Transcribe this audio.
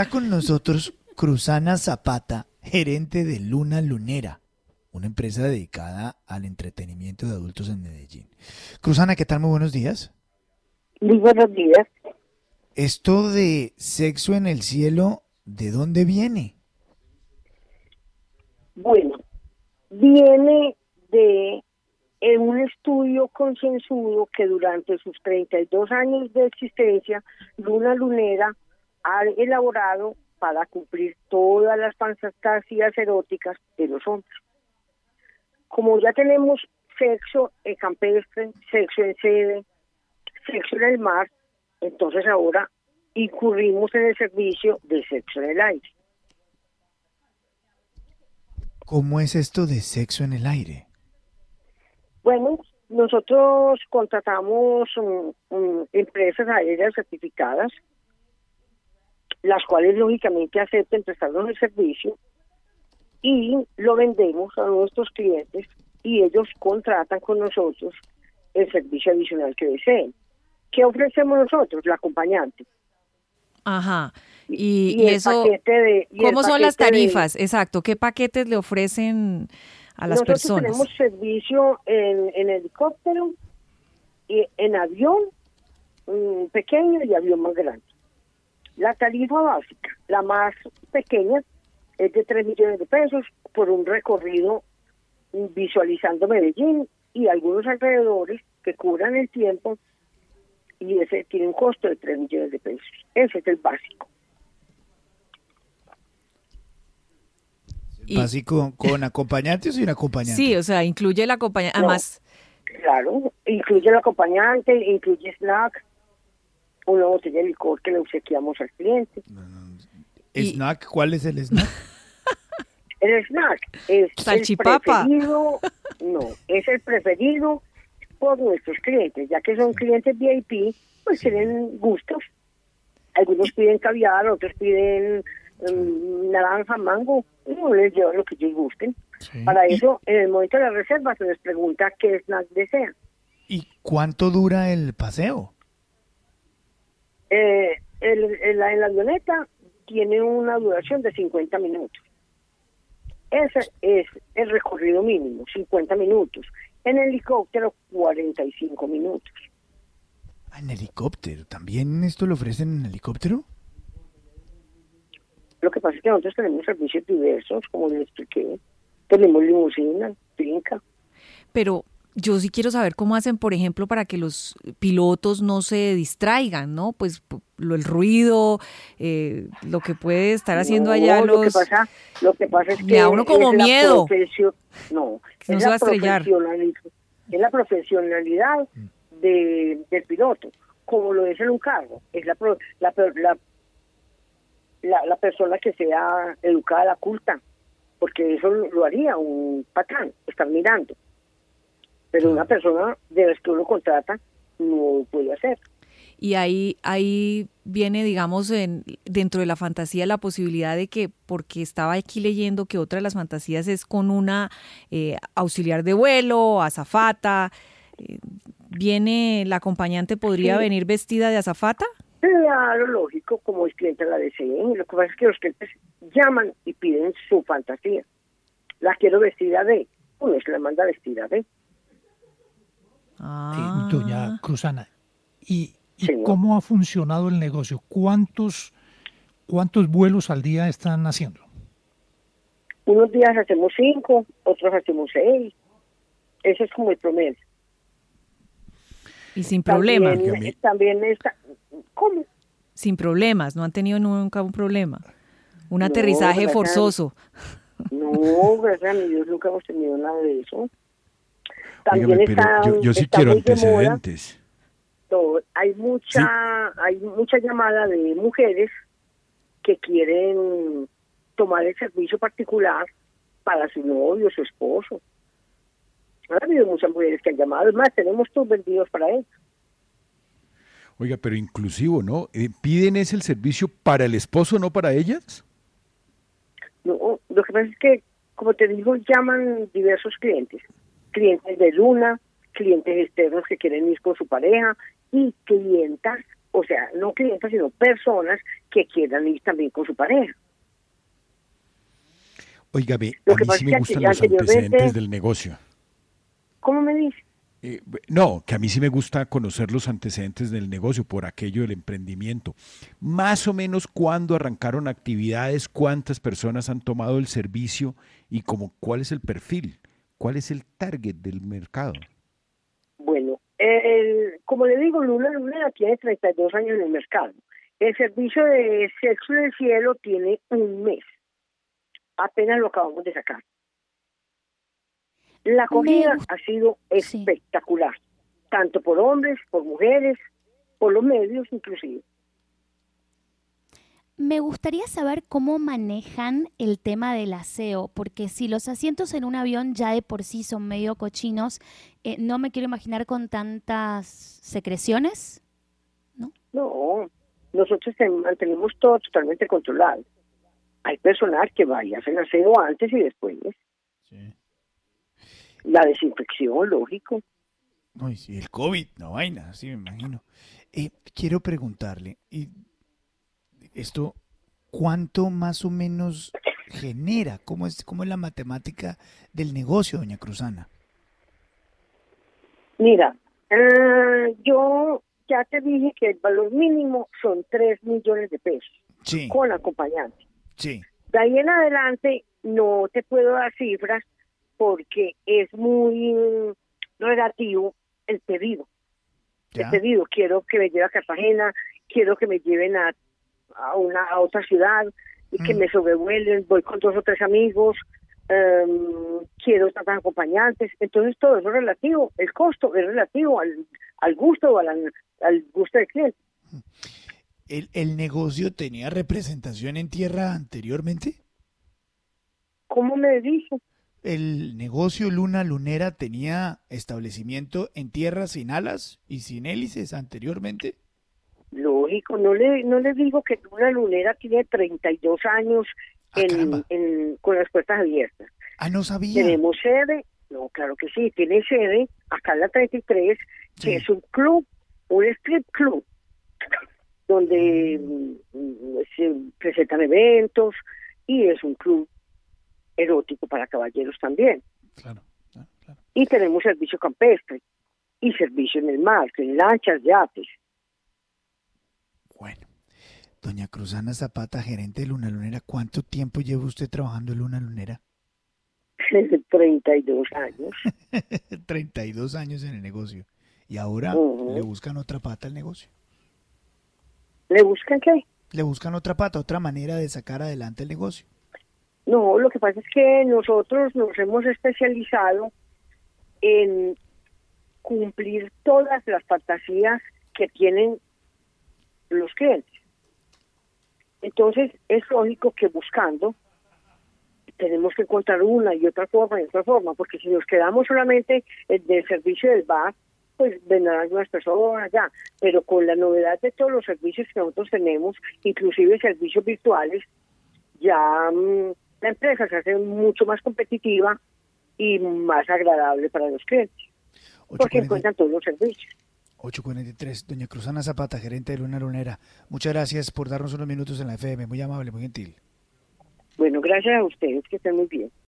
Está con nosotros Cruzana Zapata, gerente de Luna Lunera, una empresa dedicada al entretenimiento de adultos en Medellín. Cruzana, ¿qué tal? Muy buenos días. Muy buenos días. Esto de sexo en el cielo, ¿de dónde viene? Bueno, viene de un estudio concienzudo que durante sus 32 años de existencia, Luna Lunera elaborado para cumplir todas las fantasías eróticas de los hombres. Como ya tenemos sexo en campestre, sexo en sede, sexo en el mar, entonces ahora incurrimos en el servicio de sexo en el aire. ¿Cómo es esto de sexo en el aire? Bueno, nosotros contratamos empresas aéreas certificadas, las cuales lógicamente aceptan prestarnos el servicio y lo vendemos a nuestros clientes y ellos contratan con nosotros el servicio adicional que deseen. ¿Qué ofrecemos nosotros? La acompañante. Ajá. Y, eso, ¿cómo son las tarifas? Exacto, ¿qué paquetes le ofrecen a las personas? Nosotros tenemos servicio en, helicóptero, y en avión mm, pequeño y avión más grande. La tarifa básica, la más pequeña, es de 3 millones de pesos por un recorrido visualizando Medellín y algunos alrededores que cubran el tiempo y ese tiene un costo de 3 millones de pesos. Ese es el básico. ¿Básico con acompañantes o sin acompañante? Sí, o sea, incluye el acompañante. Además. claro, incluye el acompañante, incluye snack, una botella de licor que le obsequiamos al cliente. ¿Snack? ¿Cuál es el snack? el snack es el preferido, no, es el preferido por nuestros clientes, ya que son clientes VIP, pues tienen gustos. Algunos piden caviar, otros piden mm, naranja, mango, no les llevan lo que ellos gusten. Para eso, en el momento de la reserva se les pregunta qué snack desean. ¿Y cuánto dura el paseo? Eh, en la avioneta tiene una duración de 50 minutos. Ese es el recorrido mínimo, 50 minutos. En helicóptero, 45 minutos. Ah, en helicóptero. ¿También esto lo ofrecen en helicóptero? Lo que pasa es que nosotros tenemos servicios diversos, como les expliqué. Tenemos limusina, finca. Pero yo sí quiero saber cómo hacen, por ejemplo, para que los pilotos no se distraigan, ¿no? Pues lo, el ruido, eh, lo que puede estar haciendo allá lo los... Que pasa, lo que pasa es que... Me da uno como miedo. No, es, la es la profesionalidad de, del piloto, como lo es en un cargo. Es la, la, la, la, persona que sea educada, la culta, porque eso lo haría un patrón, estar mirando pero una persona de las que uno contrata no puede hacer. Y ahí, ahí viene, digamos, en, dentro de la fantasía la posibilidad de que, porque estaba aquí leyendo que otra de las fantasías es con una eh, auxiliar de vuelo, azafata, eh, ¿viene, la acompañante podría venir vestida de azafata? Claro, lógico, como el cliente la desee. Lo que pasa es que los clientes llaman y piden su fantasía. La quiero vestida de, uno se la manda vestida de. Ah. doña Cruzana, ¿y, cómo ha funcionado el negocio? ¿Cuántos, ¿Cuántos vuelos al día están haciendo? Unos días hacemos cinco, otros hacemos seis. Ese es como el promedio. Y sin problemas. También, está. ¿Cómo? Sin problemas, no han tenido nunca un problema. Un aterrizaje forzoso. no, gracias a Dios nunca hemos tenido nada de eso yo, sí quiero antecedentes. hay mucha, hay mucha llamada de mujeres que quieren tomar el servicio particular para su novio, su esposo. Ha habido muchas mujeres que han llamado, es más, tenemos todos vendidos para eso. Oiga, pero inclusivo, ¿no? Eh, ¿Piden ese el servicio para el esposo, no para ellas? No, lo que pasa es que, como te digo, llaman diversos clientes clientes de Luna, clientes externos que quieren ir con su pareja y clientas o sea, no clientes, sino personas que quieran ir también con su pareja. Óigame, a mí sí me gustan los antecedentes del negocio. ¿Cómo me dice? Eh, no, que a mí sí me gusta conocer los antecedentes del negocio por aquello del emprendimiento. Más o menos cuándo arrancaron actividades, cuántas personas han tomado el servicio y como, cuál es el perfil, cuál es el target del mercado. Bueno, el, como le digo, Luna Luna tiene 32 años en el mercado. El servicio de sexo del cielo tiene un mes. Apenas lo acabamos de sacar. La comida ha sido espectacular, tanto por hombres, por mujeres, por los medios inclusive. Me gustaría saber cómo manejan el tema del aseo, porque si los asientos en un avión ya de por sí son medio cochinos, eh, no me quiero imaginar con tantas secreciones, ¿no? No, nosotros mantenemos todo totalmente controlado. Hay personal que vaya a hacer aseo antes y después. Sí. La desinfección, lógico. No, y el COVID, no vaina, sí me imagino. Eh, quiero preguntarle, y esto, ¿cuánto más o menos genera? ¿Cómo es, cómo es la matemática del negocio, doña Cruzana? Mira, eh, yo ya te dije que el valor mínimo son 3 millones de pesos con acompañante. Sí. De ahí en adelante no te puedo dar cifras porque es muy relativo el pedido. El pedido, quiero que me lleve a Cartagena, quiero que me lleven a, a una a otra ciudad y que mm. me sobrevuelen, voy con dos o tres amigos, um, quiero estar acompañantes, entonces todo eso es relativo, el costo es relativo al, al gusto o al, al gusto del cliente. ¿El, ¿El negocio tenía representación en tierra anteriormente? ¿Cómo me dice? el negocio Luna Lunera tenía establecimiento en tierra sin alas y sin hélices anteriormente? Lógico, no le, no le digo que Luna Lunera tiene 32 años ah, en, con las puertas abiertas. Ah, no sabía. Tenemos sede, no, claro que sí, tiene sede acá en la 33, que es un club, un strip club, donde mm. Mm, se presentan eventos y es un club erótico para caballeros también. Claro, claro, Y tenemos servicio campestre y servicio en el mar, en lanchas, yates. Bueno, doña Cruzana Zapata, gerente de Luna Lunera, ¿cuánto tiempo lleva usted trabajando en Luna Lunera? 32 años. 32 años en el negocio. Y ahora le buscan otra pata al negocio. ¿Le buscan qué? Le buscan otra pata, otra manera de sacar adelante el negocio. No, lo que pasa es que nosotros nos hemos especializado en cumplir todas las fantasías que tienen los clientes. Entonces, es lógico que buscando tenemos que encontrar una y otra forma y otra forma, porque si nos quedamos solamente del servicio del bar, pues vendrán algunas personas ya, pero con la novedad de todos los servicios que nosotros tenemos, inclusive servicios virtuales, ya mm, la empresa se hace mucho más competitiva y más agradable para los clientes, porque encuentran todos los servicios. 843, doña Cruzana Zapata, gerente de Luna Lunera. Muchas gracias por darnos unos minutos en la FM, muy amable, muy gentil. Bueno, gracias a ustedes, que estén muy bien.